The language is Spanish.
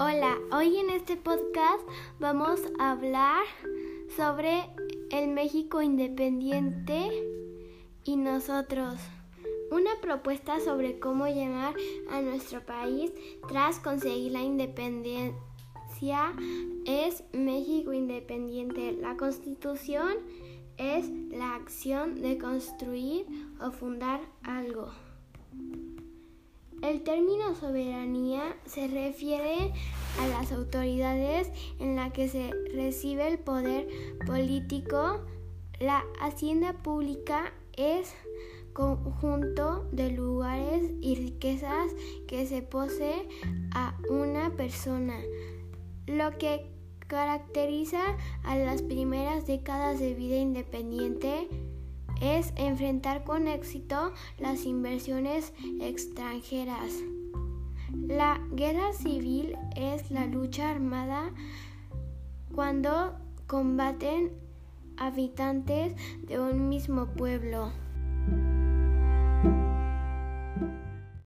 Hoy en este podcast vamos a hablar sobre el México independiente y nosotros. Una propuesta sobre cómo llamar a nuestro país tras conseguir la independencia es México independiente. La constitución es la acción de construir o fundar algo. El término soberanía se refiere a las autoridades en la que se recibe el poder político. La hacienda pública es conjunto de lugares y riquezas que se posee a una persona, lo que caracteriza a las primeras décadas de vida independiente enfrentar con éxito las inversiones extranjeras. La guerra civil es la lucha armada cuando combaten habitantes de un mismo pueblo.